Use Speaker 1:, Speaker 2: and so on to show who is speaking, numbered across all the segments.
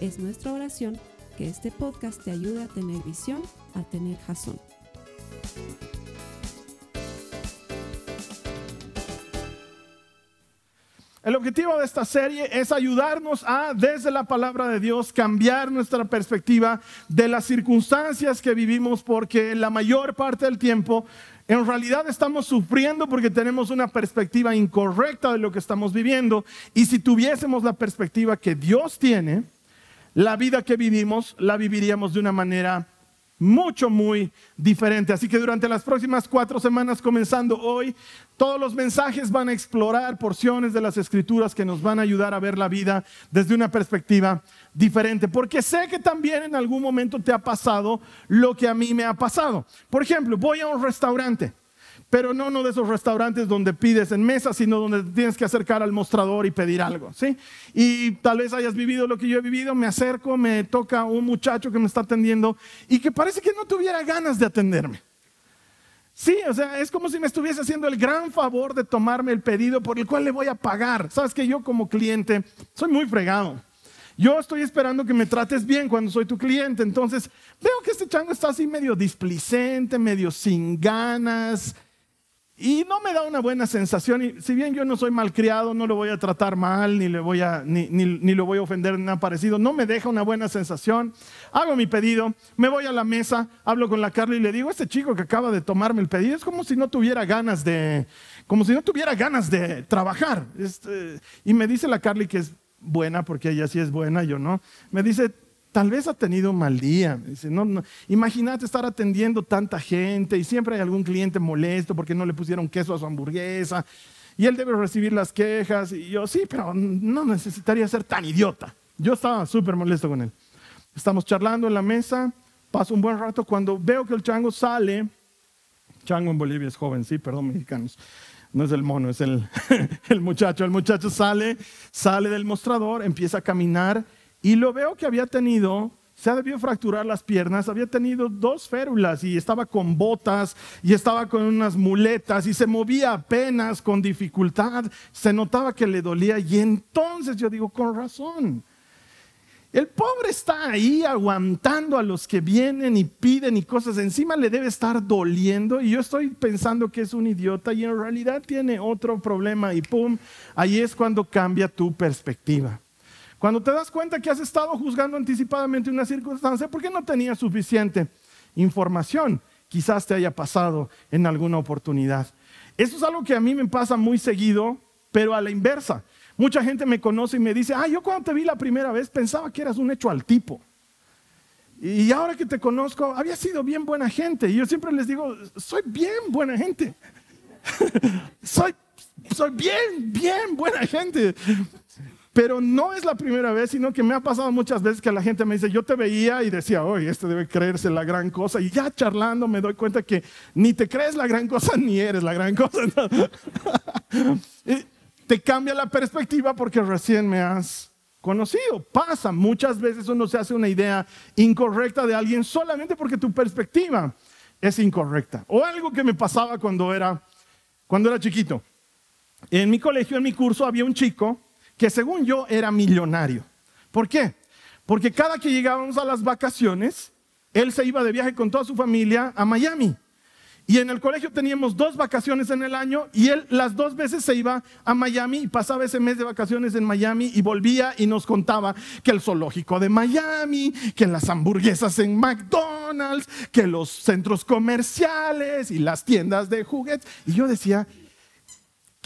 Speaker 1: Es nuestra oración que este podcast te ayude a tener visión, a tener jazón.
Speaker 2: El objetivo de esta serie es ayudarnos a, desde la palabra de Dios, cambiar nuestra perspectiva de las circunstancias que vivimos, porque la mayor parte del tiempo en realidad estamos sufriendo porque tenemos una perspectiva incorrecta de lo que estamos viviendo. Y si tuviésemos la perspectiva que Dios tiene, la vida que vivimos la viviríamos de una manera mucho, muy diferente. Así que durante las próximas cuatro semanas, comenzando hoy, todos los mensajes van a explorar porciones de las escrituras que nos van a ayudar a ver la vida desde una perspectiva diferente. Porque sé que también en algún momento te ha pasado lo que a mí me ha pasado. Por ejemplo, voy a un restaurante pero no uno de esos restaurantes donde pides en mesa, sino donde tienes que acercar al mostrador y pedir algo, ¿sí? Y tal vez hayas vivido lo que yo he vivido, me acerco, me toca un muchacho que me está atendiendo y que parece que no tuviera ganas de atenderme. Sí, o sea, es como si me estuviese haciendo el gran favor de tomarme el pedido por el cual le voy a pagar. Sabes que yo como cliente soy muy fregado. Yo estoy esperando que me trates bien cuando soy tu cliente. Entonces veo que este chango está así medio displicente, medio sin ganas, y no me da una buena sensación. Y si bien yo no soy malcriado, no lo voy a tratar mal, ni, le voy a, ni, ni, lo voy a ofender, ni nada parecido. No me deja una buena sensación. Hago mi pedido, me voy a la mesa, hablo con la Carly y le digo, este chico que acaba de tomarme el pedido es como si no tuviera ganas de, como si no tuviera ganas de trabajar. Este, y me dice la Carly que es buena, porque ella sí es buena, yo no. Me dice, Tal vez ha tenido un mal día. Dice, Imagínate estar atendiendo tanta gente y siempre hay algún cliente molesto porque no le pusieron queso a su hamburguesa y él debe recibir las quejas. Y yo, sí, pero no necesitaría ser tan idiota. Yo estaba súper molesto con él. Estamos charlando en la mesa, paso un buen rato. Cuando veo que el chango sale, chango en Bolivia es joven, sí, perdón, mexicanos. No es el mono, es el, el muchacho. El muchacho sale, sale del mostrador, empieza a caminar y lo veo que había tenido, se ha debido fracturar las piernas, había tenido dos férulas y estaba con botas y estaba con unas muletas y se movía apenas con dificultad, se notaba que le dolía y entonces yo digo, con razón. El pobre está ahí aguantando a los que vienen y piden y cosas. Encima le debe estar doliendo y yo estoy pensando que es un idiota y en realidad tiene otro problema y pum, ahí es cuando cambia tu perspectiva. Cuando te das cuenta que has estado juzgando anticipadamente una circunstancia porque no tenías suficiente información, quizás te haya pasado en alguna oportunidad. Eso es algo que a mí me pasa muy seguido, pero a la inversa. Mucha gente me conoce y me dice, ah, yo cuando te vi la primera vez pensaba que eras un hecho al tipo. Y ahora que te conozco, había sido bien buena gente. Y yo siempre les digo, soy bien buena gente. soy, soy bien, bien buena gente. Pero no es la primera vez, sino que me ha pasado muchas veces que la gente me dice, yo te veía y decía, oye, este debe creerse la gran cosa. Y ya charlando me doy cuenta que ni te crees la gran cosa ni eres la gran cosa. te cambia la perspectiva porque recién me has conocido. Pasa, muchas veces uno se hace una idea incorrecta de alguien solamente porque tu perspectiva es incorrecta. O algo que me pasaba cuando era, cuando era chiquito. En mi colegio, en mi curso, había un chico que según yo era millonario. ¿Por qué? Porque cada que llegábamos a las vacaciones, él se iba de viaje con toda su familia a Miami. Y en el colegio teníamos dos vacaciones en el año y él las dos veces se iba a Miami y pasaba ese mes de vacaciones en Miami y volvía y nos contaba que el zoológico de Miami, que las hamburguesas en McDonald's, que los centros comerciales y las tiendas de juguetes. Y yo decía,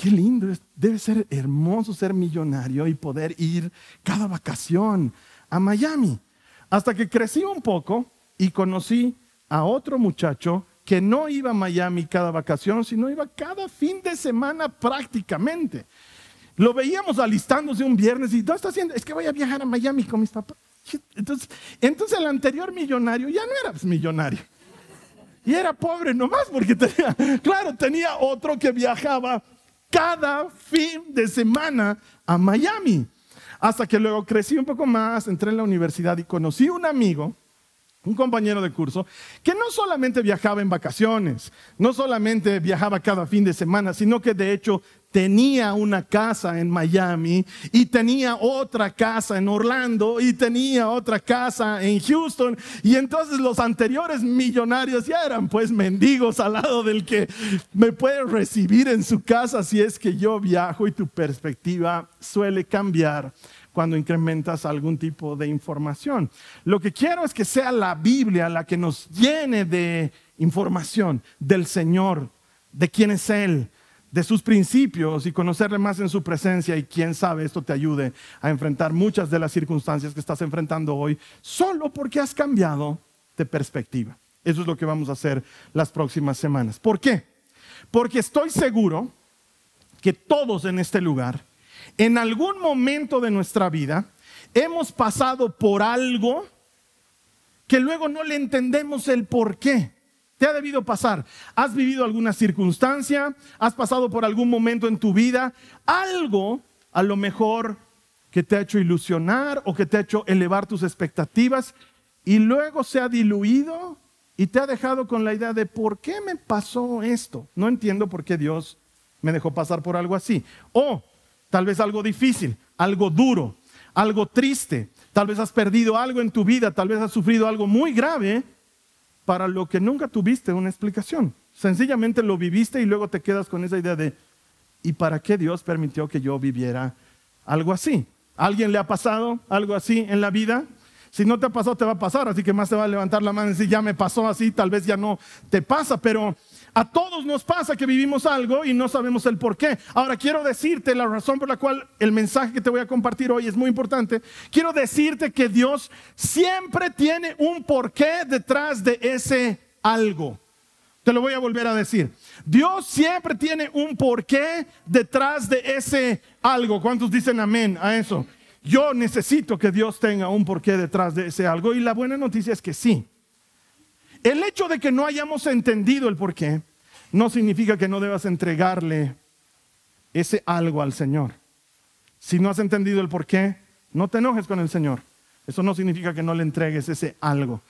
Speaker 2: Qué lindo, debe ser hermoso ser millonario y poder ir cada vacación a Miami. Hasta que crecí un poco y conocí a otro muchacho que no iba a Miami cada vacación, sino iba cada fin de semana prácticamente. Lo veíamos alistándose un viernes y ¿dónde está haciendo? Es que voy a viajar a Miami con mis papás. Entonces, entonces el anterior millonario ya no era millonario. Y era pobre nomás porque tenía, claro, tenía otro que viajaba cada fin de semana a Miami. Hasta que luego crecí un poco más, entré en la universidad y conocí un amigo un compañero de curso que no solamente viajaba en vacaciones, no solamente viajaba cada fin de semana, sino que de hecho tenía una casa en Miami y tenía otra casa en Orlando y tenía otra casa en Houston y entonces los anteriores millonarios ya eran pues mendigos al lado del que me puede recibir en su casa si es que yo viajo y tu perspectiva suele cambiar cuando incrementas algún tipo de información. Lo que quiero es que sea la Biblia la que nos llene de información del Señor, de quién es Él, de sus principios y conocerle más en su presencia y quién sabe esto te ayude a enfrentar muchas de las circunstancias que estás enfrentando hoy solo porque has cambiado de perspectiva. Eso es lo que vamos a hacer las próximas semanas. ¿Por qué? Porque estoy seguro que todos en este lugar en algún momento de nuestra vida hemos pasado por algo que luego no le entendemos el por qué. Te ha debido pasar. ¿Has vivido alguna circunstancia? ¿Has pasado por algún momento en tu vida? Algo a lo mejor que te ha hecho ilusionar o que te ha hecho elevar tus expectativas y luego se ha diluido y te ha dejado con la idea de por qué me pasó esto. No entiendo por qué Dios me dejó pasar por algo así. O tal vez algo difícil, algo duro, algo triste, tal vez has perdido algo en tu vida, tal vez has sufrido algo muy grave para lo que nunca tuviste una explicación. Sencillamente lo viviste y luego te quedas con esa idea de, ¿y para qué Dios permitió que yo viviera algo así? alguien le ha pasado algo así en la vida? Si no te ha pasado, te va a pasar, así que más te va a levantar la mano y decir, ya me pasó así, tal vez ya no te pasa, pero a todos nos pasa que vivimos algo y no sabemos el por qué. Ahora quiero decirte la razón por la cual el mensaje que te voy a compartir hoy es muy importante. Quiero decirte que Dios siempre tiene un porqué detrás de ese algo. Te lo voy a volver a decir. Dios siempre tiene un porqué detrás de ese algo. ¿Cuántos dicen amén a eso? Yo necesito que Dios tenga un porqué detrás de ese algo. Y la buena noticia es que sí. El hecho de que no hayamos entendido el por qué no significa que no debas entregarle ese algo al Señor. Si no has entendido el por qué, no te enojes con el Señor. Eso no significa que no le entregues ese algo.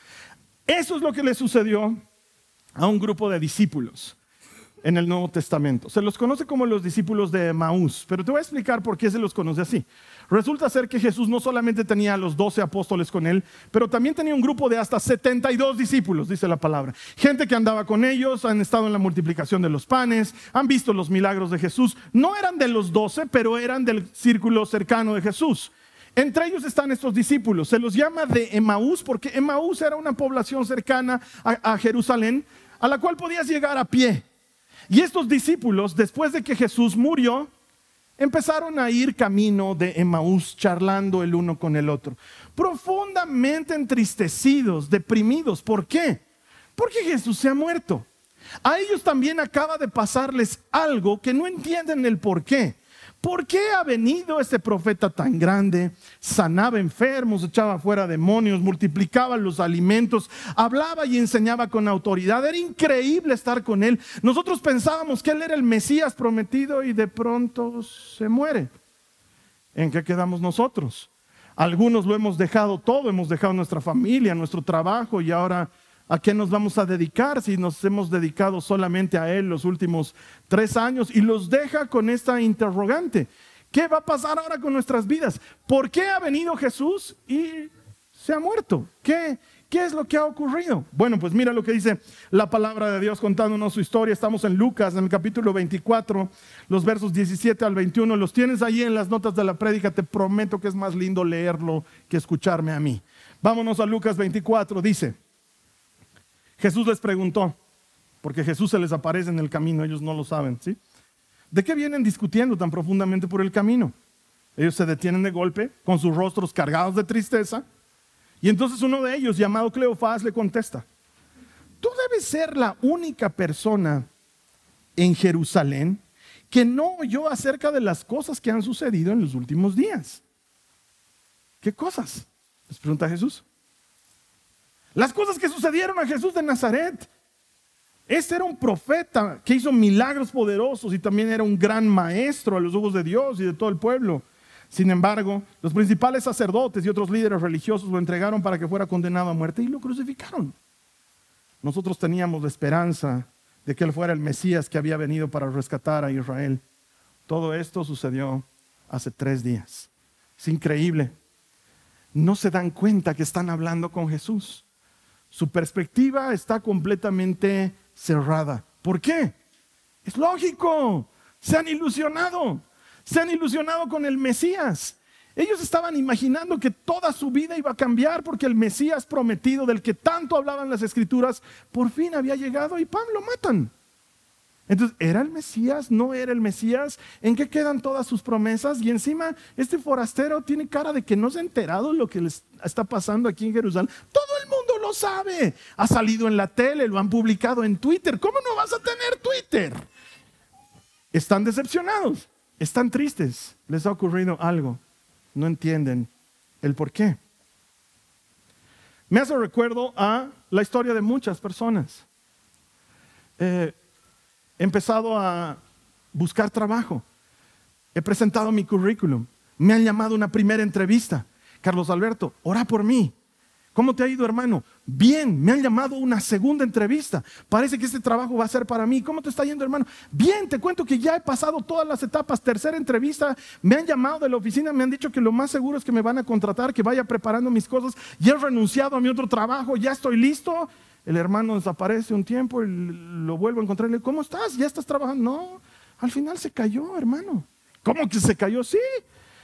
Speaker 2: Eso es lo que le sucedió a un grupo de discípulos en el Nuevo Testamento. Se los conoce como los discípulos de Maús, pero te voy a explicar por qué se los conoce así. Resulta ser que Jesús no solamente tenía a los doce apóstoles con él, pero también tenía un grupo de hasta 72 discípulos, dice la palabra. Gente que andaba con ellos, han estado en la multiplicación de los panes, han visto los milagros de Jesús. No eran de los doce, pero eran del círculo cercano de Jesús. Entre ellos están estos discípulos. Se los llama de Emaús porque Emaús era una población cercana a Jerusalén a la cual podías llegar a pie. Y estos discípulos, después de que Jesús murió, empezaron a ir camino de Emaús, charlando el uno con el otro, profundamente entristecidos, deprimidos. ¿Por qué? Porque Jesús se ha muerto. A ellos también acaba de pasarles algo que no entienden el por qué. ¿Por qué ha venido este profeta tan grande? Sanaba enfermos, echaba fuera demonios, multiplicaba los alimentos, hablaba y enseñaba con autoridad. Era increíble estar con él. Nosotros pensábamos que él era el Mesías prometido y de pronto se muere. ¿En qué quedamos nosotros? Algunos lo hemos dejado todo, hemos dejado nuestra familia, nuestro trabajo y ahora ¿A qué nos vamos a dedicar si nos hemos dedicado solamente a Él los últimos tres años? Y los deja con esta interrogante. ¿Qué va a pasar ahora con nuestras vidas? ¿Por qué ha venido Jesús y se ha muerto? ¿Qué, ¿Qué es lo que ha ocurrido? Bueno, pues mira lo que dice la palabra de Dios contándonos su historia. Estamos en Lucas, en el capítulo 24, los versos 17 al 21. Los tienes ahí en las notas de la prédica. Te prometo que es más lindo leerlo que escucharme a mí. Vámonos a Lucas 24. Dice. Jesús les preguntó, porque Jesús se les aparece en el camino, ellos no lo saben, ¿sí? ¿De qué vienen discutiendo tan profundamente por el camino? Ellos se detienen de golpe, con sus rostros cargados de tristeza, y entonces uno de ellos, llamado Cleofás, le contesta, tú debes ser la única persona en Jerusalén que no oyó acerca de las cosas que han sucedido en los últimos días. ¿Qué cosas? Les pregunta Jesús. Las cosas que sucedieron a Jesús de Nazaret. Este era un profeta que hizo milagros poderosos y también era un gran maestro a los ojos de Dios y de todo el pueblo. Sin embargo, los principales sacerdotes y otros líderes religiosos lo entregaron para que fuera condenado a muerte y lo crucificaron. Nosotros teníamos la esperanza de que él fuera el Mesías que había venido para rescatar a Israel. Todo esto sucedió hace tres días. Es increíble. No se dan cuenta que están hablando con Jesús. Su perspectiva está completamente cerrada. ¿Por qué? Es lógico. Se han ilusionado. Se han ilusionado con el Mesías. Ellos estaban imaginando que toda su vida iba a cambiar porque el Mesías prometido del que tanto hablaban las escrituras por fin había llegado y ¡pam! lo matan. Entonces, ¿era el Mesías? ¿No era el Mesías? ¿En qué quedan todas sus promesas? Y encima, este forastero tiene cara de que no se ha enterado lo que les está pasando aquí en Jerusalén. Todo el mundo lo sabe. Ha salido en la tele, lo han publicado en Twitter. ¿Cómo no vas a tener Twitter? Están decepcionados, están tristes. Les ha ocurrido algo. No entienden el por qué. Me hace recuerdo a la historia de muchas personas. Eh, he empezado a buscar trabajo. He presentado mi currículum. Me han llamado a una primera entrevista. Carlos Alberto, ora por mí. ¿Cómo te ha ido, hermano? Bien, me han llamado a una segunda entrevista. Parece que este trabajo va a ser para mí. ¿Cómo te está yendo, hermano? Bien, te cuento que ya he pasado todas las etapas. Tercera entrevista, me han llamado de la oficina, me han dicho que lo más seguro es que me van a contratar, que vaya preparando mis cosas. Ya he renunciado a mi otro trabajo, ya estoy listo. El hermano desaparece un tiempo y lo vuelvo a encontrar. ¿Cómo estás? ¿Ya estás trabajando? No, al final se cayó, hermano. ¿Cómo que se cayó? Sí.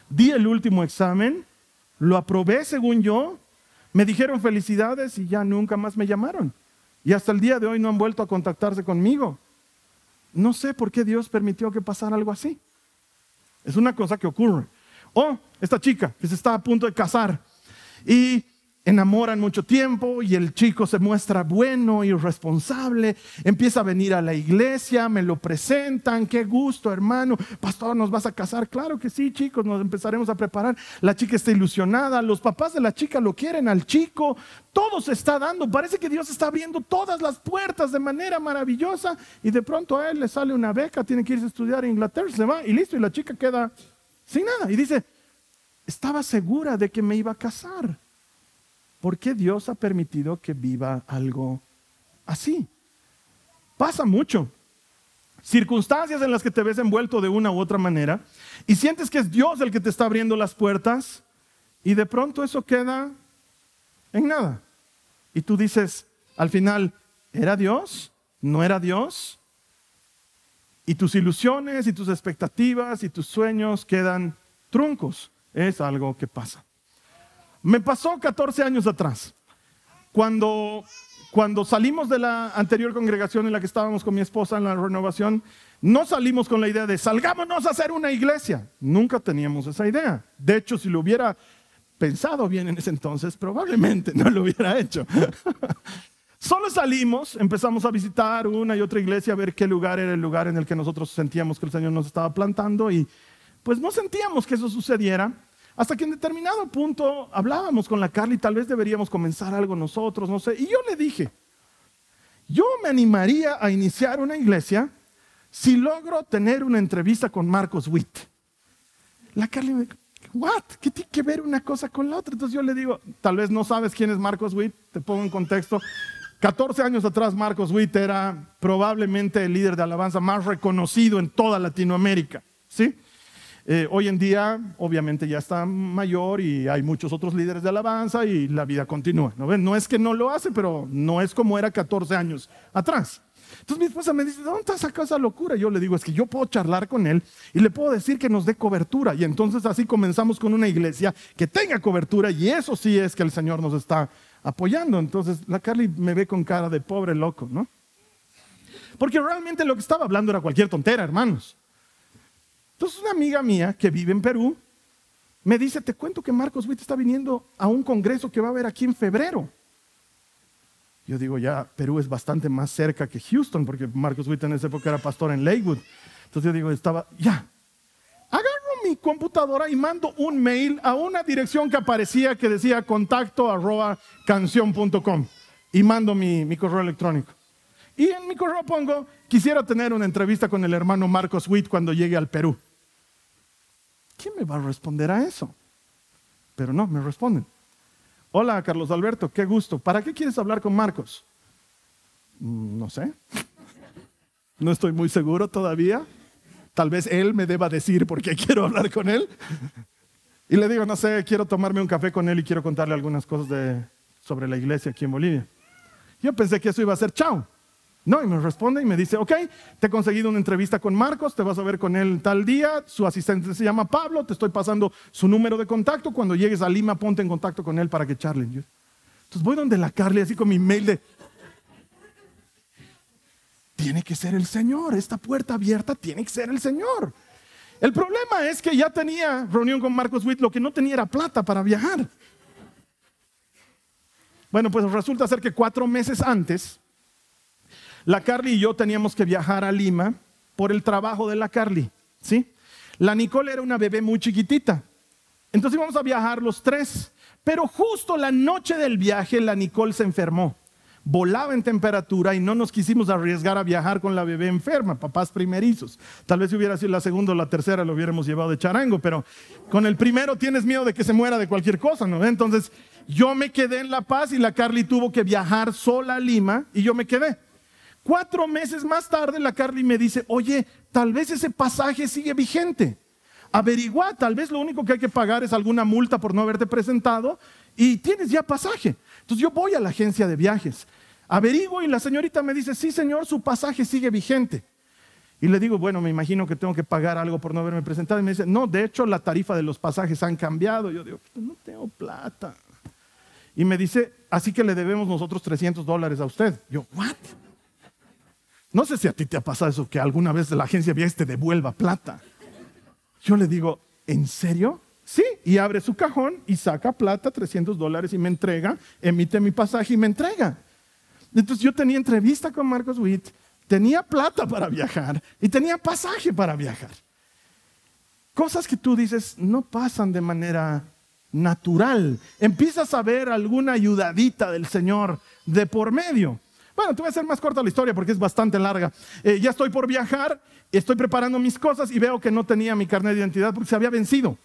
Speaker 2: Di el último examen, lo aprobé según yo, me dijeron felicidades y ya nunca más me llamaron. Y hasta el día de hoy no han vuelto a contactarse conmigo. No sé por qué Dios permitió que pasara algo así. Es una cosa que ocurre. O esta chica que se está a punto de casar y enamoran mucho tiempo y el chico se muestra bueno y responsable, empieza a venir a la iglesia, me lo presentan, qué gusto hermano, pastor, ¿nos vas a casar? Claro que sí, chicos, nos empezaremos a preparar. La chica está ilusionada, los papás de la chica lo quieren al chico, todo se está dando, parece que Dios está abriendo todas las puertas de manera maravillosa y de pronto a él le sale una beca, tiene que irse a estudiar en Inglaterra, se va y listo, y la chica queda sin nada y dice, estaba segura de que me iba a casar ¿Por qué Dios ha permitido que viva algo así? Pasa mucho. Circunstancias en las que te ves envuelto de una u otra manera y sientes que es Dios el que te está abriendo las puertas y de pronto eso queda en nada. Y tú dices, al final, ¿era Dios? ¿No era Dios? Y tus ilusiones y tus expectativas y tus sueños quedan truncos. Es algo que pasa. Me pasó 14 años atrás, cuando, cuando salimos de la anterior congregación en la que estábamos con mi esposa en la renovación, no salimos con la idea de salgámonos a hacer una iglesia. Nunca teníamos esa idea. De hecho, si lo hubiera pensado bien en ese entonces, probablemente no lo hubiera hecho. Solo salimos, empezamos a visitar una y otra iglesia, a ver qué lugar era el lugar en el que nosotros sentíamos que el Señor nos estaba plantando y pues no sentíamos que eso sucediera. Hasta que en determinado punto hablábamos con la Carly, tal vez deberíamos comenzar algo nosotros, no sé. Y yo le dije, yo me animaría a iniciar una iglesia si logro tener una entrevista con Marcos Witt. La Carly me dijo, ¿what? ¿Qué tiene que ver una cosa con la otra? Entonces yo le digo, tal vez no sabes quién es Marcos Witt, te pongo en contexto. 14 años atrás Marcos Witt era probablemente el líder de alabanza más reconocido en toda Latinoamérica, ¿sí? Eh, hoy en día, obviamente, ya está mayor y hay muchos otros líderes de alabanza y la vida continúa. ¿no? es que no lo hace, pero no es como era 14 años atrás. Entonces mi esposa me dice, ¿dónde está sacando esa locura? Yo le digo, es que yo puedo charlar con él y le puedo decir que nos dé cobertura. Y entonces así comenzamos con una iglesia que tenga cobertura y eso sí es que el Señor nos está apoyando. Entonces la Carly me ve con cara de pobre loco, ¿no? Porque realmente lo que estaba hablando era cualquier tontera, hermanos. Entonces una amiga mía que vive en Perú me dice, te cuento que Marcos Witt está viniendo a un congreso que va a haber aquí en febrero. Yo digo, ya Perú es bastante más cerca que Houston, porque Marcos Witt en esa época era pastor en Lakewood. Entonces yo digo, estaba, ya, agarro mi computadora y mando un mail a una dirección que aparecía que decía contacto arroba y mando mi, mi correo electrónico. Y en mi correo pongo, quisiera tener una entrevista con el hermano Marcos Witt cuando llegue al Perú. ¿Quién me va a responder a eso? Pero no, me responden. Hola, Carlos Alberto, qué gusto. ¿Para qué quieres hablar con Marcos? Mm, no sé. No estoy muy seguro todavía. Tal vez él me deba decir por qué quiero hablar con él. Y le digo, no sé, quiero tomarme un café con él y quiero contarle algunas cosas sobre la iglesia aquí en Bolivia. Yo pensé que eso iba a ser chao. No, y me responde y me dice, ok, te he conseguido una entrevista con Marcos, te vas a ver con él tal día, su asistente se llama Pablo, te estoy pasando su número de contacto, cuando llegues a Lima ponte en contacto con él para que charlen. Entonces voy donde la Carly así con mi mail de, tiene que ser el Señor, esta puerta abierta tiene que ser el Señor. El problema es que ya tenía reunión con Marcos Witt, lo que no tenía era plata para viajar. Bueno, pues resulta ser que cuatro meses antes, la Carly y yo teníamos que viajar a Lima por el trabajo de la Carly, ¿sí? La Nicole era una bebé muy chiquitita. Entonces íbamos a viajar los tres. Pero justo la noche del viaje, la Nicole se enfermó. Volaba en temperatura y no nos quisimos arriesgar a viajar con la bebé enferma, papás primerizos. Tal vez si hubiera sido la segunda o la tercera lo hubiéramos llevado de charango, pero con el primero tienes miedo de que se muera de cualquier cosa, ¿no? Entonces yo me quedé en La Paz y la Carly tuvo que viajar sola a Lima y yo me quedé. Cuatro meses más tarde la Carly me dice, oye, tal vez ese pasaje sigue vigente. Averigua, tal vez lo único que hay que pagar es alguna multa por no haberte presentado y tienes ya pasaje. Entonces yo voy a la agencia de viajes, averiguo y la señorita me dice, sí señor, su pasaje sigue vigente. Y le digo, bueno, me imagino que tengo que pagar algo por no haberme presentado. Y me dice, no, de hecho la tarifa de los pasajes han cambiado. Yo digo, no tengo plata. Y me dice, así que le debemos nosotros 300 dólares a usted. Yo, ¿what? No sé si a ti te ha pasado eso, que alguna vez la agencia viajes te devuelva plata. Yo le digo, ¿en serio? Sí, y abre su cajón y saca plata, 300 dólares y me entrega, emite mi pasaje y me entrega. Entonces yo tenía entrevista con Marcos Witt, tenía plata para viajar y tenía pasaje para viajar. Cosas que tú dices no pasan de manera natural. Empiezas a ver alguna ayudadita del Señor de por medio. Bueno, te voy a hacer más corta la historia porque es bastante larga. Eh, ya estoy por viajar, estoy preparando mis cosas y veo que no tenía mi carnet de identidad porque se había vencido.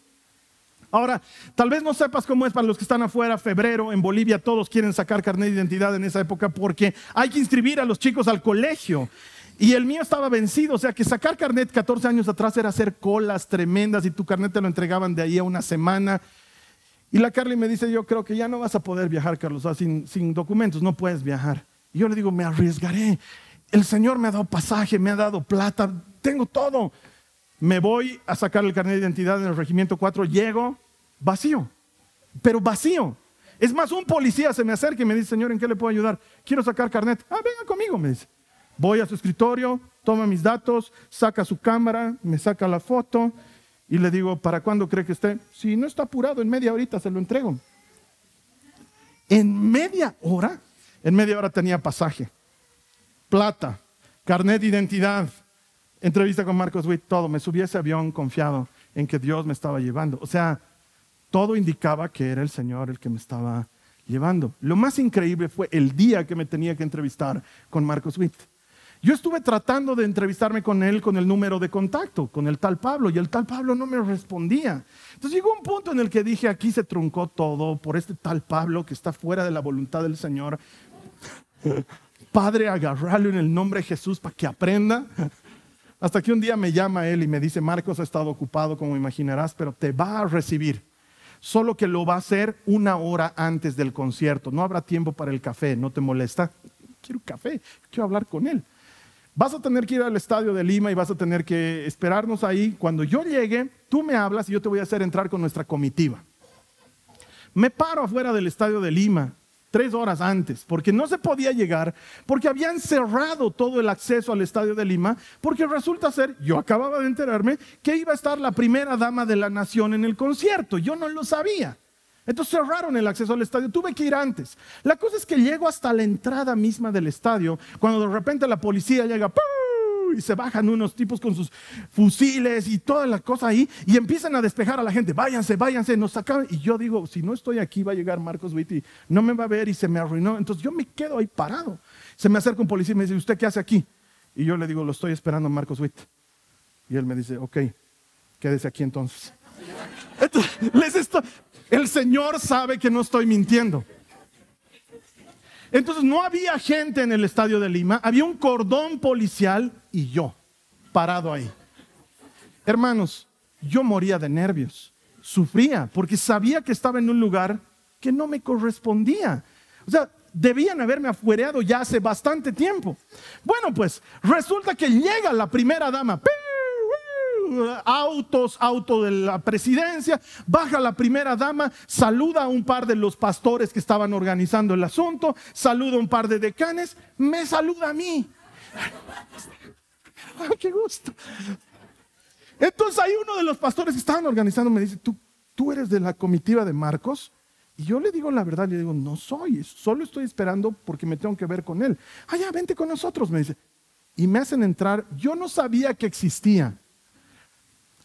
Speaker 2: Ahora, tal vez no sepas cómo es para los que están afuera, febrero, en Bolivia todos quieren sacar carnet de identidad en esa época porque hay que inscribir a los chicos al colegio. Y el mío estaba vencido, o sea que sacar carnet 14 años atrás era hacer colas tremendas y tu carnet te lo entregaban de ahí a una semana. Y la Carly me dice, yo creo que ya no vas a poder viajar, Carlos, sin, sin documentos, no puedes viajar. Y yo le digo, me arriesgaré. El Señor me ha dado pasaje, me ha dado plata, tengo todo. Me voy a sacar el carnet de identidad en el regimiento 4, llego vacío, pero vacío. Es más, un policía se me acerca y me dice, Señor, ¿en qué le puedo ayudar? Quiero sacar carnet. Ah, venga conmigo, me dice. Voy a su escritorio, toma mis datos, saca su cámara, me saca la foto y le digo, ¿para cuándo cree que esté? Si no está apurado, en media horita se lo entrego. En media hora en media hora tenía pasaje, plata, carnet de identidad, entrevista con Marcos Witt, todo. Me subí a ese avión confiado en que Dios me estaba llevando. O sea, todo indicaba que era el Señor el que me estaba llevando. Lo más increíble fue el día que me tenía que entrevistar con Marcos Witt. Yo estuve tratando de entrevistarme con él con el número de contacto, con el tal Pablo, y el tal Pablo no me respondía. Entonces llegó un punto en el que dije, aquí se truncó todo por este tal Pablo que está fuera de la voluntad del Señor. Padre, agarrarlo en el nombre de Jesús para que aprenda. Hasta que un día me llama él y me dice, Marcos ha estado ocupado, como imaginarás, pero te va a recibir. Solo que lo va a hacer una hora antes del concierto. No habrá tiempo para el café, ¿no te molesta? Quiero café, quiero hablar con él. Vas a tener que ir al estadio de Lima y vas a tener que esperarnos ahí. Cuando yo llegue, tú me hablas y yo te voy a hacer entrar con nuestra comitiva. Me paro afuera del estadio de Lima tres horas antes, porque no se podía llegar, porque habían cerrado todo el acceso al estadio de Lima, porque resulta ser, yo acababa de enterarme, que iba a estar la primera dama de la nación en el concierto, yo no lo sabía. Entonces cerraron el acceso al estadio, tuve que ir antes. La cosa es que llego hasta la entrada misma del estadio, cuando de repente la policía llega y se bajan unos tipos con sus fusiles y toda la cosa ahí y empiezan a despejar a la gente. Váyanse, váyanse, nos sacan. Y yo digo, si no estoy aquí, va a llegar Marcos Witt no me va a ver y se me arruinó. Entonces yo me quedo ahí parado. Se me acerca un policía y me dice, ¿usted qué hace aquí? Y yo le digo, lo estoy esperando a Marcos Witt. Y él me dice, ok, quédese aquí entonces. entonces el Señor sabe que no estoy mintiendo. Entonces no había gente en el estadio de Lima, había un cordón policial y yo parado ahí. Hermanos, yo moría de nervios, sufría porque sabía que estaba en un lugar que no me correspondía. O sea, debían haberme afuereado ya hace bastante tiempo. Bueno, pues resulta que llega la primera dama autos, auto de la presidencia, baja la primera dama, saluda a un par de los pastores que estaban organizando el asunto, saluda a un par de decanes, me saluda a mí. ¡Qué gusto! Entonces ahí uno de los pastores que estaban organizando me dice, ¿tú, tú eres de la comitiva de Marcos? Y yo le digo la verdad, le digo, no soy, solo estoy esperando porque me tengo que ver con él. Ah, ya, vente con nosotros, me dice. Y me hacen entrar, yo no sabía que existía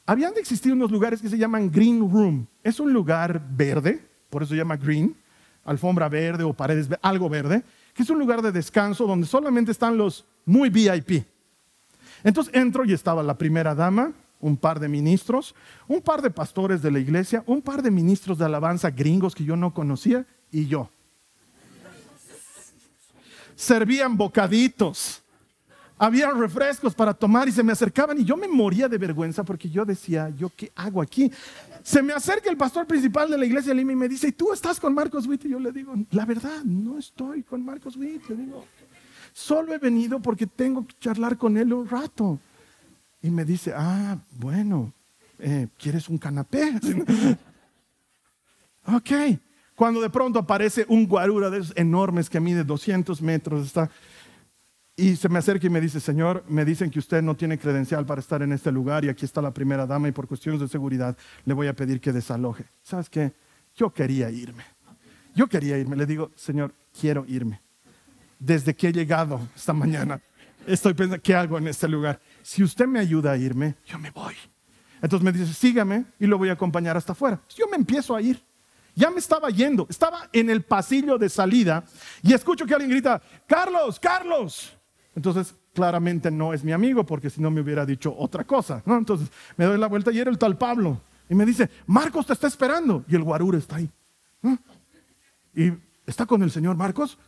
Speaker 2: habían de existir unos lugares que se llaman Green Room. Es un lugar verde, por eso se llama Green, alfombra verde o paredes, algo verde, que es un lugar de descanso donde solamente están los muy VIP. Entonces entro y estaba la primera dama, un par de ministros, un par de pastores de la iglesia, un par de ministros de alabanza gringos que yo no conocía y yo. Servían bocaditos había refrescos para tomar y se me acercaban y yo me moría de vergüenza porque yo decía, ¿yo qué hago aquí? Se me acerca el pastor principal de la iglesia de Lima y me dice, ¿y tú estás con Marcos Witt? Y yo le digo, la verdad, no estoy con Marcos Witt. Le digo, solo he venido porque tengo que charlar con él un rato. Y me dice, ah, bueno, eh, ¿quieres un canapé? ok. Cuando de pronto aparece un guarura de esos enormes que mide 200 metros, está y se me acerca y me dice, Señor, me dicen que usted no tiene credencial para estar en este lugar y aquí está la primera dama y por cuestiones de seguridad le voy a pedir que desaloje. ¿Sabes qué? Yo quería irme. Yo quería irme. Le digo, Señor, quiero irme. Desde que he llegado esta mañana, estoy pensando, ¿qué hago en este lugar? Si usted me ayuda a irme, yo me voy. Entonces me dice, sígame y lo voy a acompañar hasta afuera. Yo me empiezo a ir. Ya me estaba yendo. Estaba en el pasillo de salida y escucho que alguien grita, Carlos, Carlos. Entonces, claramente no es mi amigo, porque si no me hubiera dicho otra cosa. ¿no? Entonces, me doy la vuelta y era el tal Pablo. Y me dice, Marcos te está esperando. Y el guarura está ahí. Y está con el señor Marcos.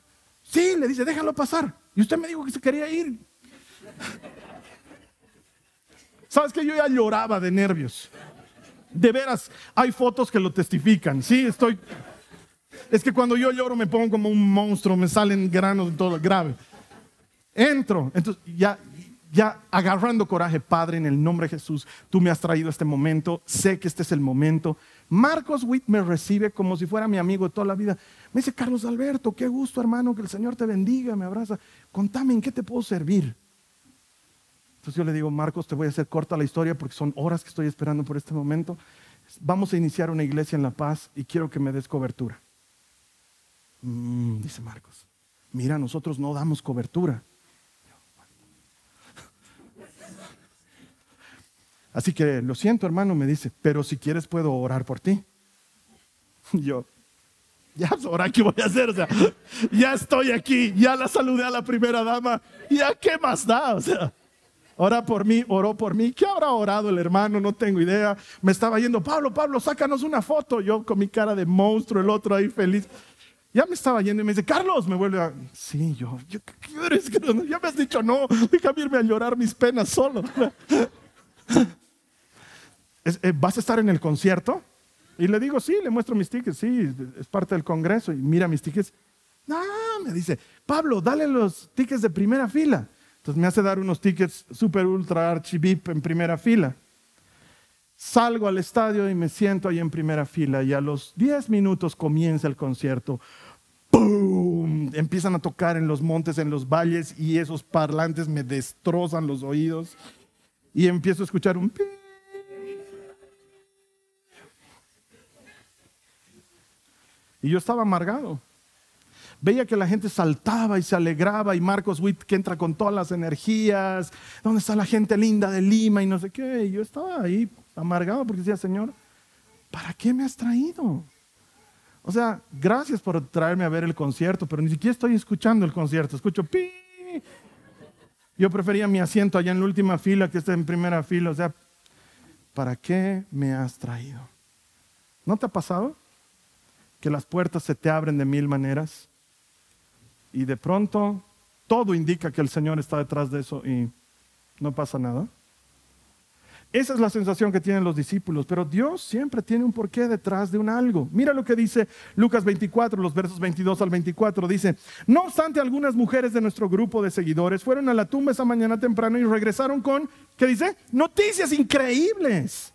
Speaker 2: Sí, le dice, déjalo pasar. Y usted me dijo que se quería ir. Sabes que yo ya lloraba de nervios. De veras, hay fotos que lo testifican. Sí, estoy. Es que cuando yo lloro me pongo como un monstruo, me salen granos todo grave. Entro. Entonces, ya, ya agarrando coraje, Padre, en el nombre de Jesús, tú me has traído este momento, sé que este es el momento. Marcos Witt me recibe como si fuera mi amigo de toda la vida. Me dice, Carlos Alberto, qué gusto, hermano, que el Señor te bendiga, me abraza. Contame, ¿en qué te puedo servir? Entonces yo le digo, Marcos, te voy a hacer corta la historia porque son horas que estoy esperando por este momento. Vamos a iniciar una iglesia en La Paz y quiero que me des cobertura. Mm, dice Marcos, mira, nosotros no damos cobertura. Así que lo siento, hermano, me dice, pero si quieres puedo orar por ti. Yo, ya, ahora qué voy a hacer, o sea, ya estoy aquí, ya la saludé a la primera dama, ya qué más da, o sea, ora por mí, oró por mí, ¿qué habrá orado el hermano? No tengo idea. Me estaba yendo, Pablo, Pablo, sácanos una foto, yo con mi cara de monstruo, el otro ahí feliz. Ya me estaba yendo y me dice, Carlos, me vuelve a... Sí, yo, ¿qué eres? Ya me has dicho no, déjame irme a llorar mis penas solo. Eh, ¿vas a estar en el concierto? Y le digo, sí, le muestro mis tickets, sí, es parte del congreso y mira mis tickets. No, me dice, Pablo, dale los tickets de primera fila. Entonces me hace dar unos tickets super ultra archi VIP en primera fila. Salgo al estadio y me siento ahí en primera fila y a los 10 minutos comienza el concierto. ¡Pum! Empiezan a tocar en los montes, en los valles y esos parlantes me destrozan los oídos. Y empiezo a escuchar un... Y yo estaba amargado. veía que la gente saltaba y se alegraba y Marcos Witt que entra con todas las energías, ¿dónde está la gente linda de Lima y no sé qué? Y yo estaba ahí amargado porque decía, Señor, ¿para qué me has traído? O sea, gracias por traerme a ver el concierto, pero ni siquiera estoy escuchando el concierto, escucho pi. Yo prefería mi asiento allá en la última fila que esté en primera fila, o sea, ¿para qué me has traído? ¿No te ha pasado? Que las puertas se te abren de mil maneras y de pronto todo indica que el Señor está detrás de eso y no pasa nada. Esa es la sensación que tienen los discípulos, pero Dios siempre tiene un porqué detrás de un algo. Mira lo que dice Lucas 24, los versos 22 al 24. Dice, no obstante, algunas mujeres de nuestro grupo de seguidores fueron a la tumba esa mañana temprano y regresaron con, ¿qué dice? Noticias increíbles.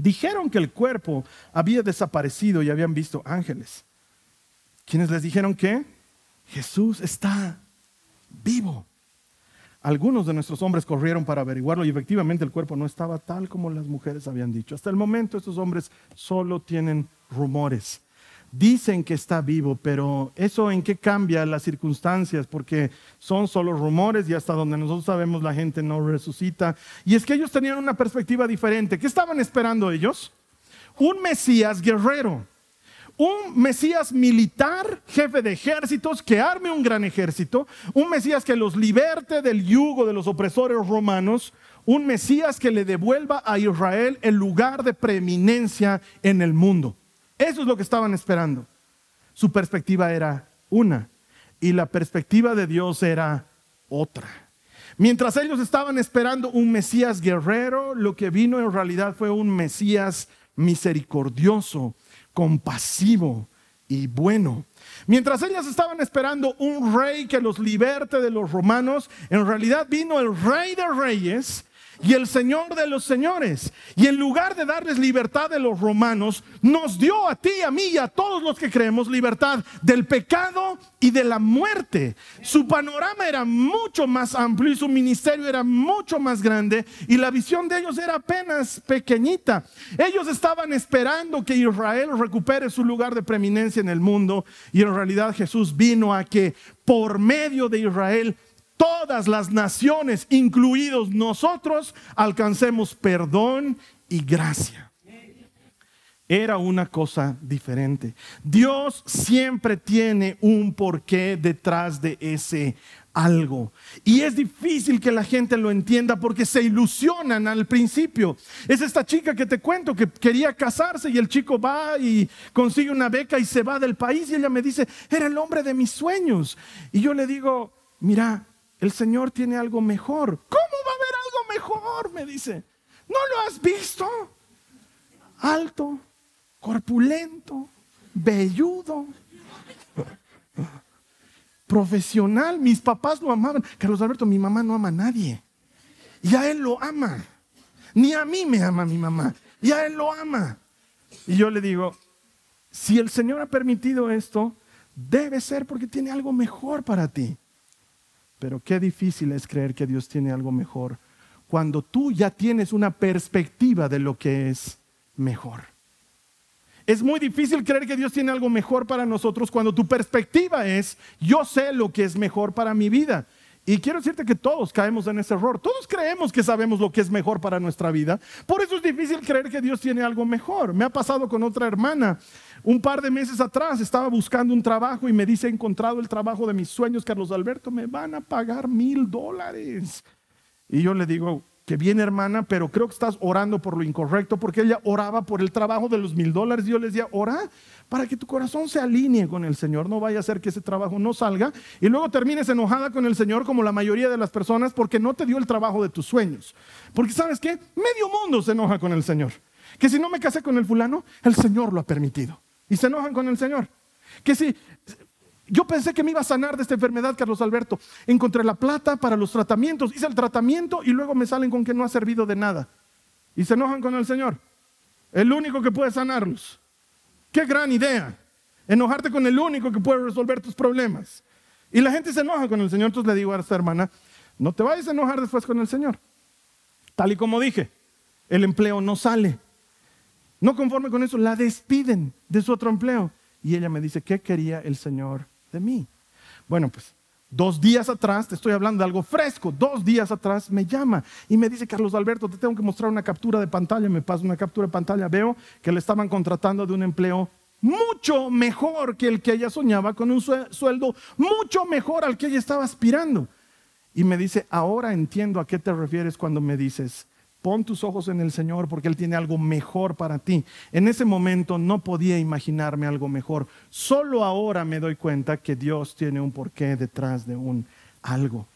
Speaker 2: Dijeron que el cuerpo había desaparecido y habían visto ángeles. ¿Quiénes les dijeron que Jesús está vivo. Algunos de nuestros hombres corrieron para averiguarlo y efectivamente el cuerpo no estaba tal como las mujeres habían dicho. Hasta el momento estos hombres solo tienen rumores. Dicen que está vivo, pero eso en qué cambia las circunstancias, porque son solo rumores y hasta donde nosotros sabemos la gente no resucita. Y es que ellos tenían una perspectiva diferente. ¿Qué estaban esperando ellos? Un Mesías guerrero un Mesías militar, jefe de ejércitos, que arme un gran ejército, un Mesías que los liberte del yugo de los opresores romanos, un Mesías que le devuelva a Israel el lugar de preeminencia en el mundo. Eso es lo que estaban esperando. Su perspectiva era una y la perspectiva de Dios era otra. Mientras ellos estaban esperando un Mesías guerrero, lo que vino en realidad fue un Mesías misericordioso, compasivo y bueno. Mientras ellas estaban esperando un rey que los liberte de los romanos, en realidad vino el rey de reyes y el Señor de los señores. Y en lugar de darles libertad de los romanos, nos dio a ti, a mí y a todos los que creemos libertad del pecado y de la muerte. Su panorama era mucho más amplio y su ministerio era mucho más grande y la visión de ellos era apenas pequeñita. Ellos estaban esperando que Israel recupere su lugar de preeminencia en el mundo y en realidad Jesús vino a que por medio de Israel todas las naciones, incluidos nosotros, alcancemos perdón y gracia. Era una cosa diferente. Dios siempre tiene un porqué detrás de ese algo. Y es difícil que la gente lo entienda porque se ilusionan al principio. Es esta chica que te cuento que quería casarse y el chico va y consigue una beca y se va del país y ella me dice, era el hombre de mis sueños. Y yo le digo, mira, el Señor tiene algo mejor. ¿Cómo va a haber algo mejor? Me dice. ¿No lo has visto? Alto, corpulento, velludo, profesional. Mis papás lo amaban. Carlos Alberto, mi mamá no ama a nadie. Y a él lo ama. Ni a mí me ama mi mamá. Y a él lo ama. Y yo le digo, si el Señor ha permitido esto, debe ser porque tiene algo mejor para ti. Pero qué difícil es creer que Dios tiene algo mejor cuando tú ya tienes una perspectiva de lo que es mejor. Es muy difícil creer que Dios tiene algo mejor para nosotros cuando tu perspectiva es, yo sé lo que es mejor para mi vida. Y quiero decirte que todos caemos en ese error. Todos creemos que sabemos lo que es mejor para nuestra vida. Por eso es difícil creer que Dios tiene algo mejor. Me ha pasado con otra hermana. Un par de meses atrás estaba buscando un trabajo y me dice, he encontrado el trabajo de mis sueños, Carlos Alberto, me van a pagar mil dólares. Y yo le digo, que bien hermana, pero creo que estás orando por lo incorrecto, porque ella oraba por el trabajo de los mil dólares. Yo le decía, ora para que tu corazón se alinee con el Señor, no vaya a ser que ese trabajo no salga y luego termines enojada con el Señor como la mayoría de las personas porque no te dio el trabajo de tus sueños. Porque sabes qué, medio mundo se enoja con el Señor. Que si no me casé con el fulano, el Señor lo ha permitido. Y se enojan con el Señor. Que si yo pensé que me iba a sanar de esta enfermedad, Carlos Alberto. Encontré la plata para los tratamientos, hice el tratamiento y luego me salen con que no ha servido de nada. Y se enojan con el Señor. El único que puede sanarlos. Qué gran idea. Enojarte con el único que puede resolver tus problemas. Y la gente se enoja con el Señor. Entonces le digo a esta hermana, no te vayas a enojar después con el Señor. Tal y como dije, el empleo no sale. No conforme con eso, la despiden de su otro empleo. Y ella me dice, ¿qué quería el Señor de mí. Bueno, pues dos días atrás, te estoy hablando de algo fresco, dos días atrás me llama y me dice, Carlos Alberto, te tengo que mostrar una captura de pantalla, me pasa una captura de pantalla, veo que le estaban contratando de un empleo mucho mejor que el que ella soñaba, con un sueldo mucho mejor al que ella estaba aspirando. Y me dice, ahora entiendo a qué te refieres cuando me dices, pon tus ojos en el Señor porque Él tiene algo mejor para ti. En ese momento no podía imaginarme algo mejor. Solo ahora me doy cuenta que Dios tiene un porqué detrás de un algo.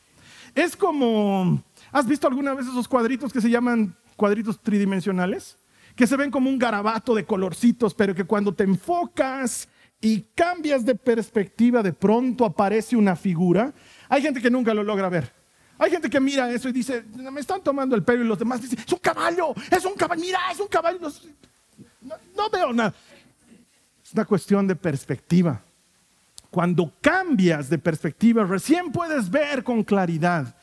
Speaker 2: Es como, ¿has visto alguna vez esos cuadritos que se llaman cuadritos tridimensionales? Que se ven como un garabato de colorcitos, pero que cuando te enfocas y cambias de perspectiva, de pronto aparece una figura. Hay gente que nunca lo logra ver. Hay gente que mira eso y dice, me están tomando el pelo y los demás dicen, es un caballo, es un caballo, mira, es un caballo. No, veo nada. Es una cuestión de perspectiva. Cuando cambias de perspectiva, recién puedes ver con claridad.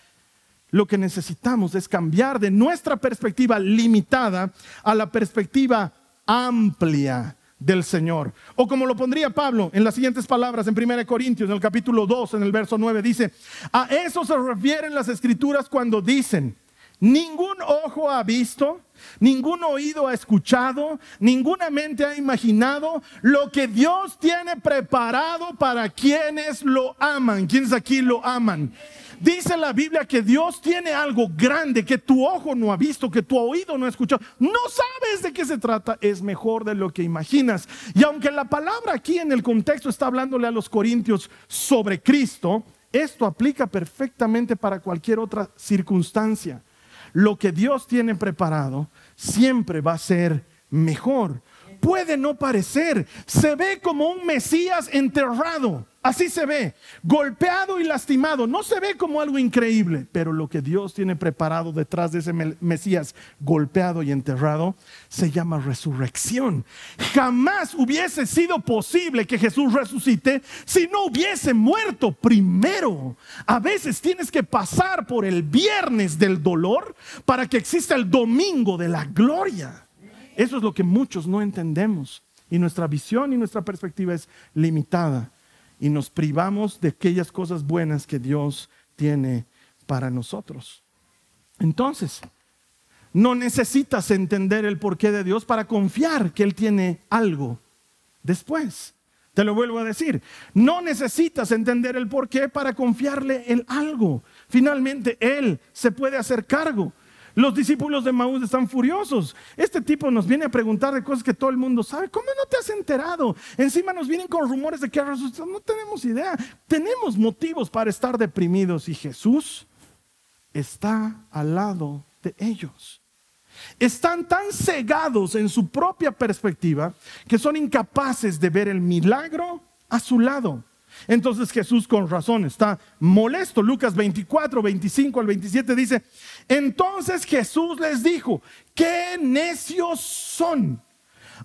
Speaker 2: Lo que necesitamos es cambiar de nuestra perspectiva limitada a la perspectiva amplia del Señor. O como lo pondría Pablo en las siguientes palabras en 1 Corintios, en el capítulo 2, en el verso 9, dice, a eso se refieren las escrituras cuando dicen, ningún ojo ha visto, ningún oído ha escuchado, ninguna mente ha imaginado lo que Dios tiene preparado para quienes lo aman. ¿Quiénes aquí lo aman? Dice la Biblia que Dios tiene algo grande que tu ojo no ha visto, que tu oído no ha escuchado. No sabes de qué se trata, es mejor de lo que imaginas. Y aunque la palabra aquí en el contexto está hablándole a los corintios sobre Cristo, esto aplica perfectamente para cualquier otra circunstancia. Lo que Dios tiene preparado siempre va a ser mejor. Puede no parecer, se ve como un Mesías enterrado Así se ve, golpeado y lastimado. No se ve como algo increíble, pero lo que Dios tiene preparado detrás de ese Mesías golpeado y enterrado se llama resurrección. Jamás hubiese sido posible que Jesús resucite si no hubiese muerto primero. A veces tienes que pasar por el viernes del dolor para que exista el domingo de la gloria. Eso es lo que muchos no entendemos y nuestra visión y nuestra perspectiva es limitada y nos privamos de aquellas cosas buenas que Dios tiene para nosotros. Entonces, no necesitas entender el porqué de Dios para confiar que Él tiene algo después. Te lo vuelvo a decir, no necesitas entender el porqué para confiarle en algo. Finalmente, Él se puede hacer cargo. Los discípulos de Maús están furiosos. Este tipo nos viene a preguntar de cosas que todo el mundo sabe. ¿Cómo no te has enterado? Encima nos vienen con rumores de que. No tenemos idea. Tenemos motivos para estar deprimidos y Jesús está al lado de ellos. Están tan cegados en su propia perspectiva que son incapaces de ver el milagro a su lado. Entonces Jesús con razón está molesto. Lucas 24, 25 al 27 dice, entonces Jesús les dijo, qué necios son.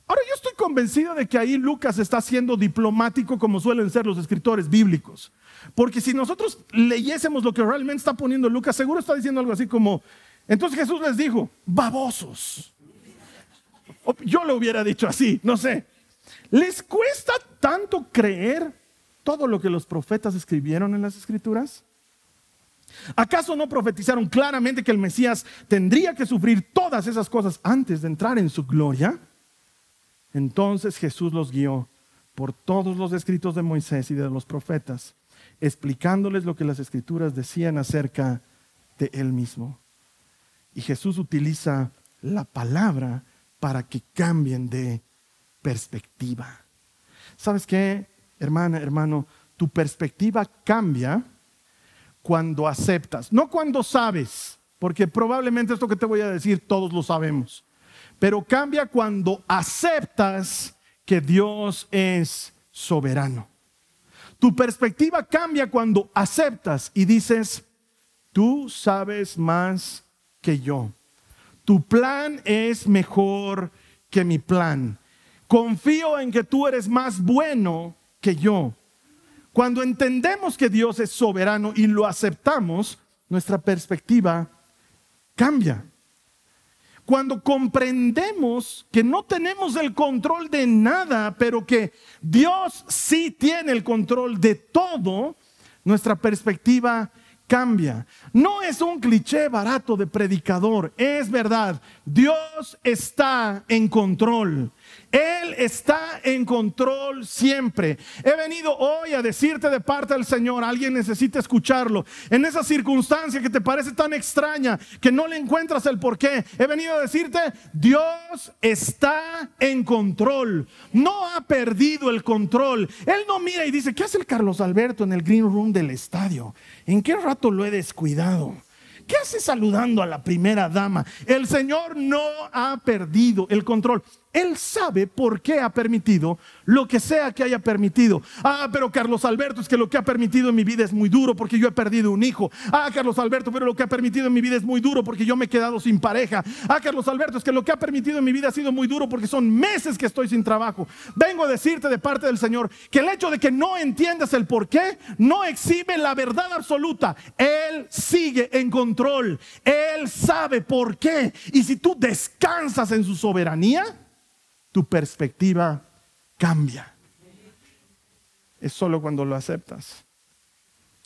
Speaker 2: Ahora yo estoy convencido de que ahí Lucas está siendo diplomático como suelen ser los escritores bíblicos. Porque si nosotros leyésemos lo que realmente está poniendo Lucas, seguro está diciendo algo así como, entonces Jesús les dijo, babosos. Yo lo hubiera dicho así, no sé. ¿Les cuesta tanto creer todo lo que los profetas escribieron en las escrituras? ¿Acaso no profetizaron claramente que el Mesías tendría que sufrir todas esas cosas antes de entrar en su gloria? Entonces Jesús los guió por todos los escritos de Moisés y de los profetas, explicándoles lo que las escrituras decían acerca de él mismo. Y Jesús utiliza la palabra para que cambien de perspectiva. ¿Sabes qué? Hermana, hermano, tu perspectiva cambia cuando aceptas, no cuando sabes, porque probablemente esto que te voy a decir todos lo sabemos, pero cambia cuando aceptas que Dios es soberano. Tu perspectiva cambia cuando aceptas y dices, tú sabes más que yo. Tu plan es mejor que mi plan. Confío en que tú eres más bueno yo. Cuando entendemos que Dios es soberano y lo aceptamos, nuestra perspectiva cambia. cuando comprendemos que no tenemos el control de nada, pero que Dios sí tiene el control de todo, nuestra perspectiva cambia. No es un cliché barato de predicador, es verdad. Dios está en control. Él está en control siempre. He venido hoy a decirte de parte del Señor, alguien necesita escucharlo. En esa circunstancia que te parece tan extraña, que no le encuentras el porqué, he venido a decirte, Dios está en control. No ha perdido el control. Él no mira y dice, ¿qué hace el Carlos Alberto en el green room del estadio? ¿En qué rato lo he descuidado? ¿Qué hace saludando a la primera dama? El Señor no ha perdido el control. Él sabe por qué ha permitido lo que sea que haya permitido. Ah, pero Carlos Alberto, es que lo que ha permitido en mi vida es muy duro porque yo he perdido un hijo. Ah, Carlos Alberto, pero lo que ha permitido en mi vida es muy duro porque yo me he quedado sin pareja. Ah, Carlos Alberto, es que lo que ha permitido en mi vida ha sido muy duro porque son meses que estoy sin trabajo. Vengo a decirte de parte del Señor que el hecho de que no entiendas el por qué no exhibe la verdad absoluta. Él sigue en control. Él sabe por qué. Y si tú descansas en su soberanía, tu perspectiva cambia. Es solo cuando lo aceptas.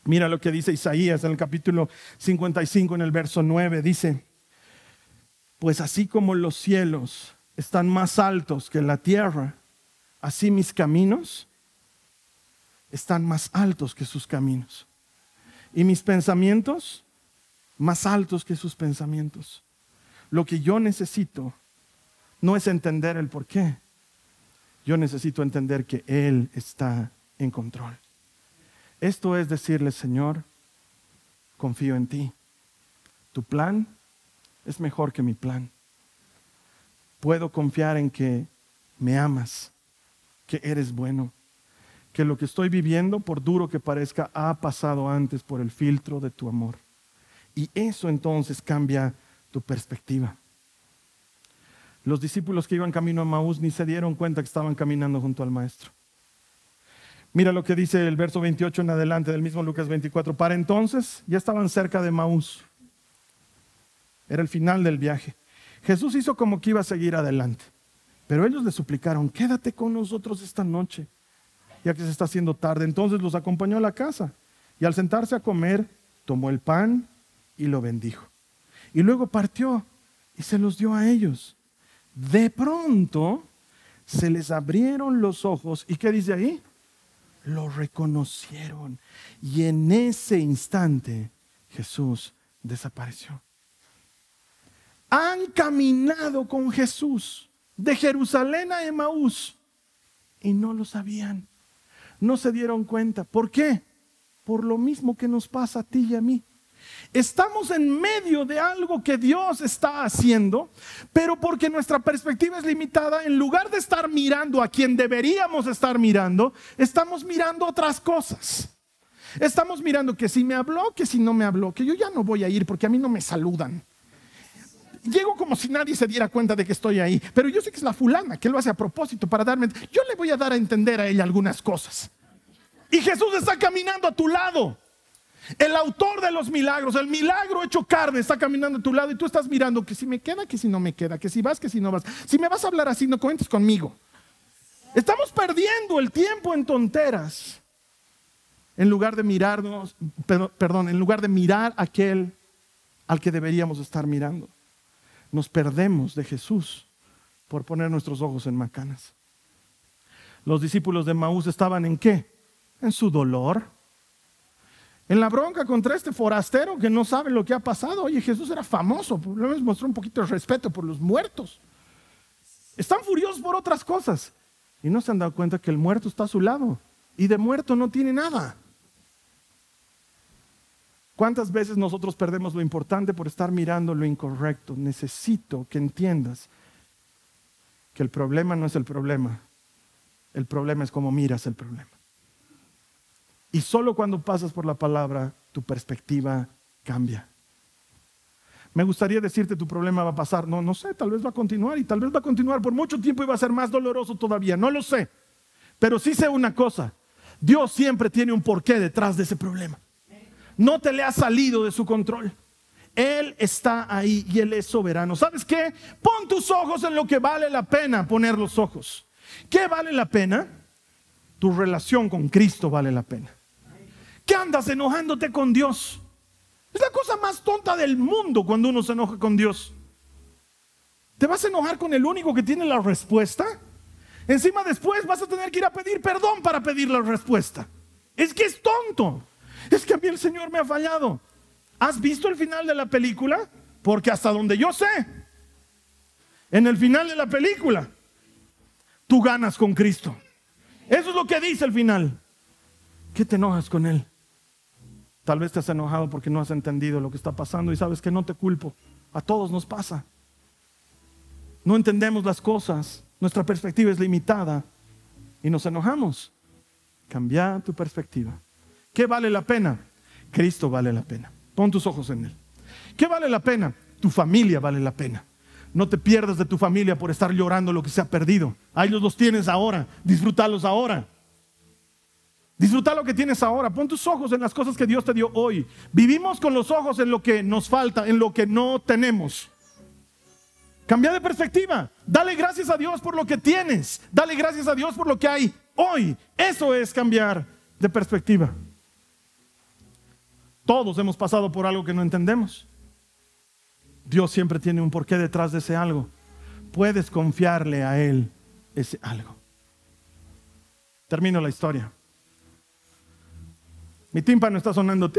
Speaker 2: Mira lo que dice Isaías en el capítulo 55, en el verso 9. Dice, pues así como los cielos están más altos que la tierra, así mis caminos están más altos que sus caminos. Y mis pensamientos más altos que sus pensamientos. Lo que yo necesito no es entender el por qué. Yo necesito entender que Él está en control. Esto es decirle, Señor, confío en ti. Tu plan es mejor que mi plan. Puedo confiar en que me amas, que eres bueno, que lo que estoy viviendo, por duro que parezca, ha pasado antes por el filtro de tu amor. Y eso entonces cambia tu perspectiva. Los discípulos que iban camino a Maús ni se dieron cuenta que estaban caminando junto al Maestro. Mira lo que dice el verso 28 en adelante del mismo Lucas 24. Para entonces ya estaban cerca de Maús. Era el final del viaje. Jesús hizo como que iba a seguir adelante. Pero ellos le suplicaron, quédate con nosotros esta noche, ya que se está haciendo tarde. Entonces los acompañó a la casa y al sentarse a comer, tomó el pan y lo bendijo. Y luego partió y se los dio a ellos. De pronto se les abrieron los ojos y ¿qué dice ahí? Lo reconocieron. Y en ese instante Jesús desapareció. Han caminado con Jesús de Jerusalén a Emaús y no lo sabían. No se dieron cuenta. ¿Por qué? Por lo mismo que nos pasa a ti y a mí. Estamos en medio de algo que Dios está haciendo, pero porque nuestra perspectiva es limitada, en lugar de estar mirando a quien deberíamos estar mirando, estamos mirando otras cosas. Estamos mirando que si me habló, que si no me habló, que yo ya no voy a ir porque a mí no me saludan. Llego como si nadie se diera cuenta de que estoy ahí, pero yo sé que es la fulana, que lo hace a propósito para darme... Yo le voy a dar a entender a ella algunas cosas. Y Jesús está caminando a tu lado. El autor de los milagros, el milagro hecho carne, está caminando a tu lado y tú estás mirando que si me queda, que si no me queda, que si vas, que si no vas. Si me vas a hablar así, no cuentes conmigo. Estamos perdiendo el tiempo en tonteras. En lugar de mirarnos, perdón, en lugar de mirar aquel al que deberíamos estar mirando. Nos perdemos de Jesús por poner nuestros ojos en macanas. Los discípulos de Maús estaban en qué? En su dolor en la bronca contra este forastero que no sabe lo que ha pasado. Oye, Jesús era famoso, les mostró un poquito de respeto por los muertos. Están furiosos por otras cosas. Y no se han dado cuenta que el muerto está a su lado. Y de muerto no tiene nada. ¿Cuántas veces nosotros perdemos lo importante por estar mirando lo incorrecto? Necesito que entiendas que el problema no es el problema. El problema es cómo miras el problema. Y solo cuando pasas por la palabra, tu perspectiva cambia. Me gustaría decirte tu problema va a pasar. No, no sé, tal vez va a continuar y tal vez va a continuar por mucho tiempo y va a ser más doloroso todavía. No lo sé. Pero sí sé una cosa. Dios siempre tiene un porqué detrás de ese problema. No te le ha salido de su control. Él está ahí y Él es soberano. ¿Sabes qué? Pon tus ojos en lo que vale la pena poner los ojos. ¿Qué vale la pena? Tu relación con Cristo vale la pena. ¿Qué andas enojándote con Dios? Es la cosa más tonta del mundo cuando uno se enoja con Dios. ¿Te vas a enojar con el único que tiene la respuesta? Encima después vas a tener que ir a pedir perdón para pedir la respuesta. Es que es tonto. Es que a mí el Señor me ha fallado. ¿Has visto el final de la película? Porque hasta donde yo sé, en el final de la película, tú ganas con Cristo. Eso es lo que dice el final. ¿Qué te enojas con Él? Tal vez te has enojado porque no has entendido lo que está pasando y sabes que no te culpo. A todos nos pasa. No entendemos las cosas, nuestra perspectiva es limitada y nos enojamos. Cambia tu perspectiva. ¿Qué vale la pena? Cristo vale la pena. Pon tus ojos en Él. ¿Qué vale la pena? Tu familia vale la pena. No te pierdas de tu familia por estar llorando lo que se ha perdido. A ellos los tienes ahora. Disfrútalos ahora. Disfruta lo que tienes ahora. Pon tus ojos en las cosas que Dios te dio hoy. Vivimos con los ojos en lo que nos falta, en lo que no tenemos. Cambia de perspectiva. Dale gracias a Dios por lo que tienes. Dale gracias a Dios por lo que hay hoy. Eso es cambiar de perspectiva. Todos hemos pasado por algo que no entendemos. Dios siempre tiene un porqué detrás de ese algo. Puedes confiarle a Él ese algo. Termino la historia. Mi tímpano está sonando.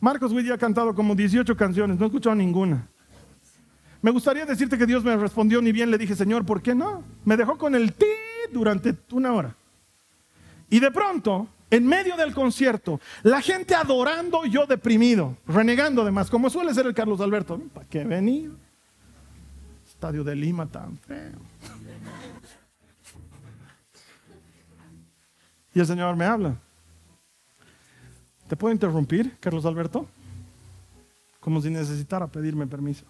Speaker 2: Marcos Witt ha cantado como 18 canciones, no he escuchado ninguna. Me gustaría decirte que Dios me respondió, ni bien le dije, Señor, ¿por qué no? Me dejó con el ti durante una hora. Y de pronto, en medio del concierto, la gente adorando, yo deprimido, renegando además, como suele ser el Carlos Alberto. ¿Para qué venir? Estadio de Lima tan feo. Y el Señor me habla. ¿Te puedo interrumpir, Carlos Alberto? Como si necesitara pedirme permiso.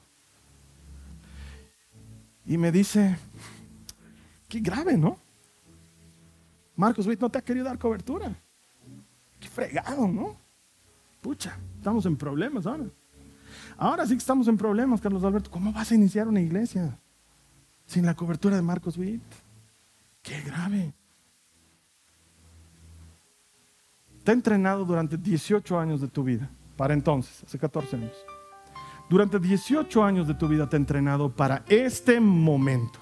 Speaker 2: Y me dice, qué grave, ¿no? Marcos Witt no te ha querido dar cobertura. Qué fregado, ¿no? Pucha, estamos en problemas ahora. Ahora sí que estamos en problemas, Carlos Alberto. ¿Cómo vas a iniciar una iglesia sin la cobertura de Marcos Witt? Qué grave. Te he entrenado durante 18 años de tu vida, para entonces, hace 14 años. Durante 18 años de tu vida te he entrenado para este momento,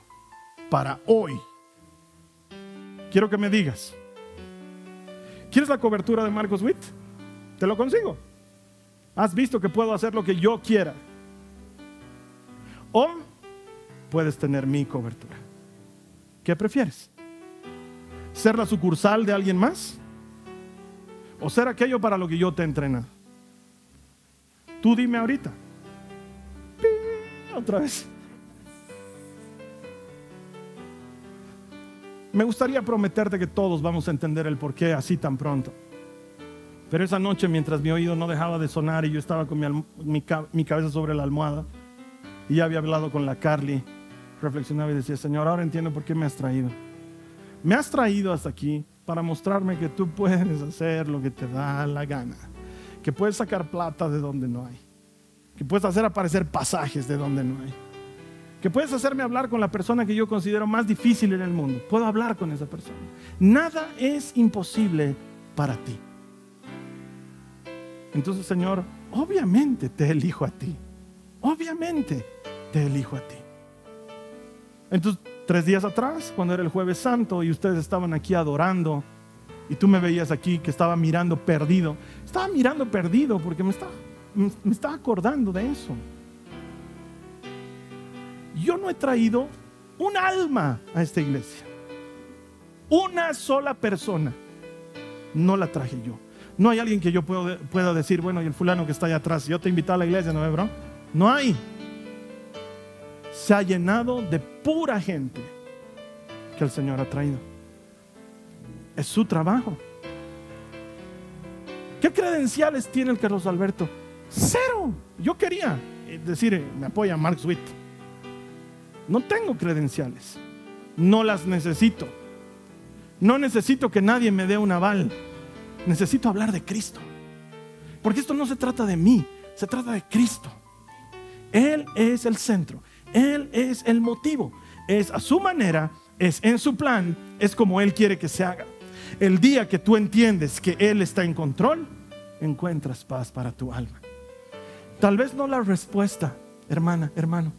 Speaker 2: para hoy. Quiero que me digas, ¿quieres la cobertura de Marcos Witt? Te lo consigo. Has visto que puedo hacer lo que yo quiera. O puedes tener mi cobertura. ¿Qué prefieres? ¿Ser la sucursal de alguien más? ¿O ser aquello para lo que yo te he entrenado? Tú dime ahorita otra vez. Me gustaría prometerte que todos vamos a entender el por qué así tan pronto. Pero esa noche, mientras mi oído no dejaba de sonar y yo estaba con mi, cabeza sobre la almohada y ya había hablado con la Carly, reflexionaba y decía, Señor, ahora entiendo por qué me has traído. Me has traído hasta aquí para mostrarme que tú puedes hacer lo que te da la gana, que puedes sacar plata de donde no hay que puedes hacer aparecer pasajes de donde no hay, que puedes hacerme hablar con la persona que yo considero más difícil en el mundo. Puedo hablar con esa persona. Nada es imposible para ti. Entonces, Señor, obviamente te elijo a ti. Obviamente te elijo a ti. Entonces, tres días atrás, cuando era el jueves santo y ustedes estaban aquí adorando, y tú me veías aquí que estaba mirando perdido, estaba mirando perdido porque me estaba me estaba acordando de eso. Yo no he traído un alma a esta iglesia. Una sola persona. No la traje yo. No hay alguien que yo pueda decir, bueno, y el fulano que está allá atrás, yo te invito a la iglesia, ¿no, bro? No hay. Se ha llenado de pura gente que el Señor ha traído. Es su trabajo. ¿Qué credenciales tiene el Carlos Alberto? Cero. Yo quería eh, decir, eh, me apoya Mark Sweet. No tengo credenciales. No las necesito. No necesito que nadie me dé un aval. Necesito hablar de Cristo. Porque esto no se trata de mí. Se trata de Cristo. Él es el centro. Él es el motivo. Es a su manera, es en su plan, es como Él quiere que se haga. El día que tú entiendes que Él está en control, encuentras paz para tu alma. Tal vez no la respuesta, hermana, hermano.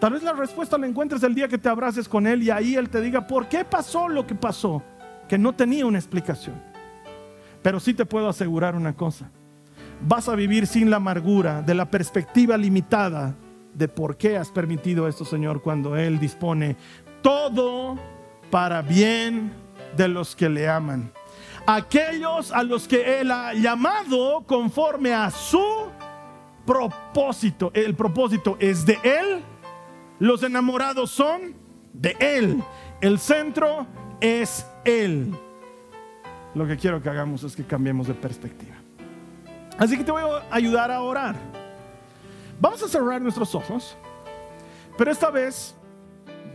Speaker 2: Tal vez la respuesta la encuentres el día que te abraces con Él y ahí Él te diga, ¿por qué pasó lo que pasó? Que no tenía una explicación. Pero sí te puedo asegurar una cosa. Vas a vivir sin la amargura de la perspectiva limitada de por qué has permitido esto, Señor, cuando Él dispone todo para bien de los que le aman. Aquellos a los que Él ha llamado conforme a su propósito. El propósito es de Él. Los enamorados son de Él. El centro es Él. Lo que quiero que hagamos es que cambiemos de perspectiva. Así que te voy a ayudar a orar. Vamos a cerrar nuestros ojos, pero esta vez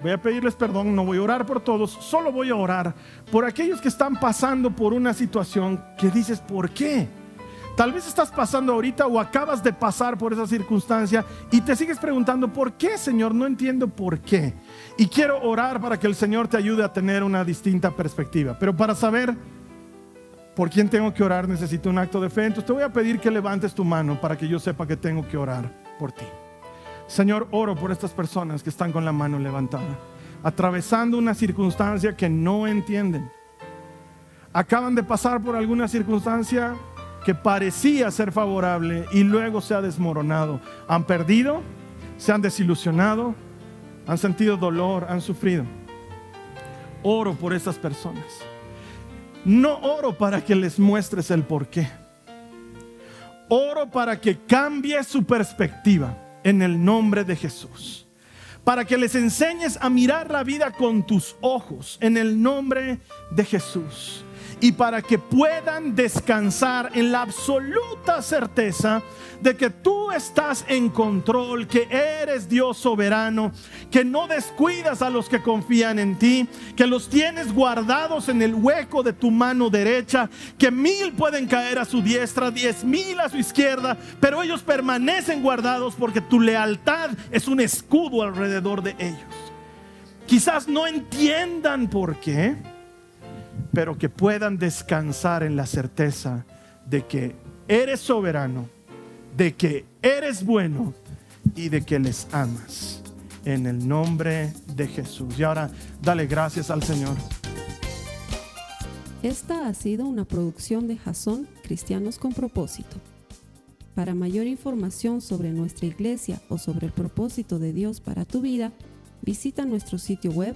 Speaker 2: voy a pedirles perdón, no voy a orar por todos, solo voy a orar por aquellos que están pasando por una situación que dices, ¿por qué? Tal vez estás pasando ahorita o acabas de pasar por esa circunstancia y te sigues preguntando, ¿por qué, Señor? No entiendo por qué. Y quiero orar para que el Señor te ayude a tener una distinta perspectiva. Pero para saber por quién tengo que orar necesito un acto de fe. Entonces te voy a pedir que levantes tu mano para que yo sepa que tengo que orar por ti. Señor, oro por estas personas que están con la mano levantada, atravesando una circunstancia que no entienden. Acaban de pasar por alguna circunstancia que parecía ser favorable y luego se ha desmoronado. Han perdido, se han desilusionado, han sentido dolor, han sufrido. Oro por estas personas. No oro para que les muestres el porqué. Oro para que cambie su perspectiva en el nombre de Jesús. Para que les enseñes a mirar la vida con tus ojos en el nombre de Jesús y para que puedan descansar en la absoluta certeza de que tú estás en control, que eres Dios soberano, que no descuidas a los que confían en ti, que los tienes guardados en el hueco de tu mano derecha, que mil pueden caer a su diestra, diez mil a su izquierda, pero ellos permanecen guardados porque tu lealtad es un escudo alrededor de ellos. Quizás no entiendan por qué pero que puedan descansar en la certeza de que eres soberano, de que eres bueno y de que les amas. En el nombre de Jesús. Y ahora dale gracias al Señor.
Speaker 1: Esta ha sido una producción de Jason Cristianos con propósito. Para mayor información sobre nuestra iglesia o sobre el propósito de Dios para tu vida, visita nuestro sitio web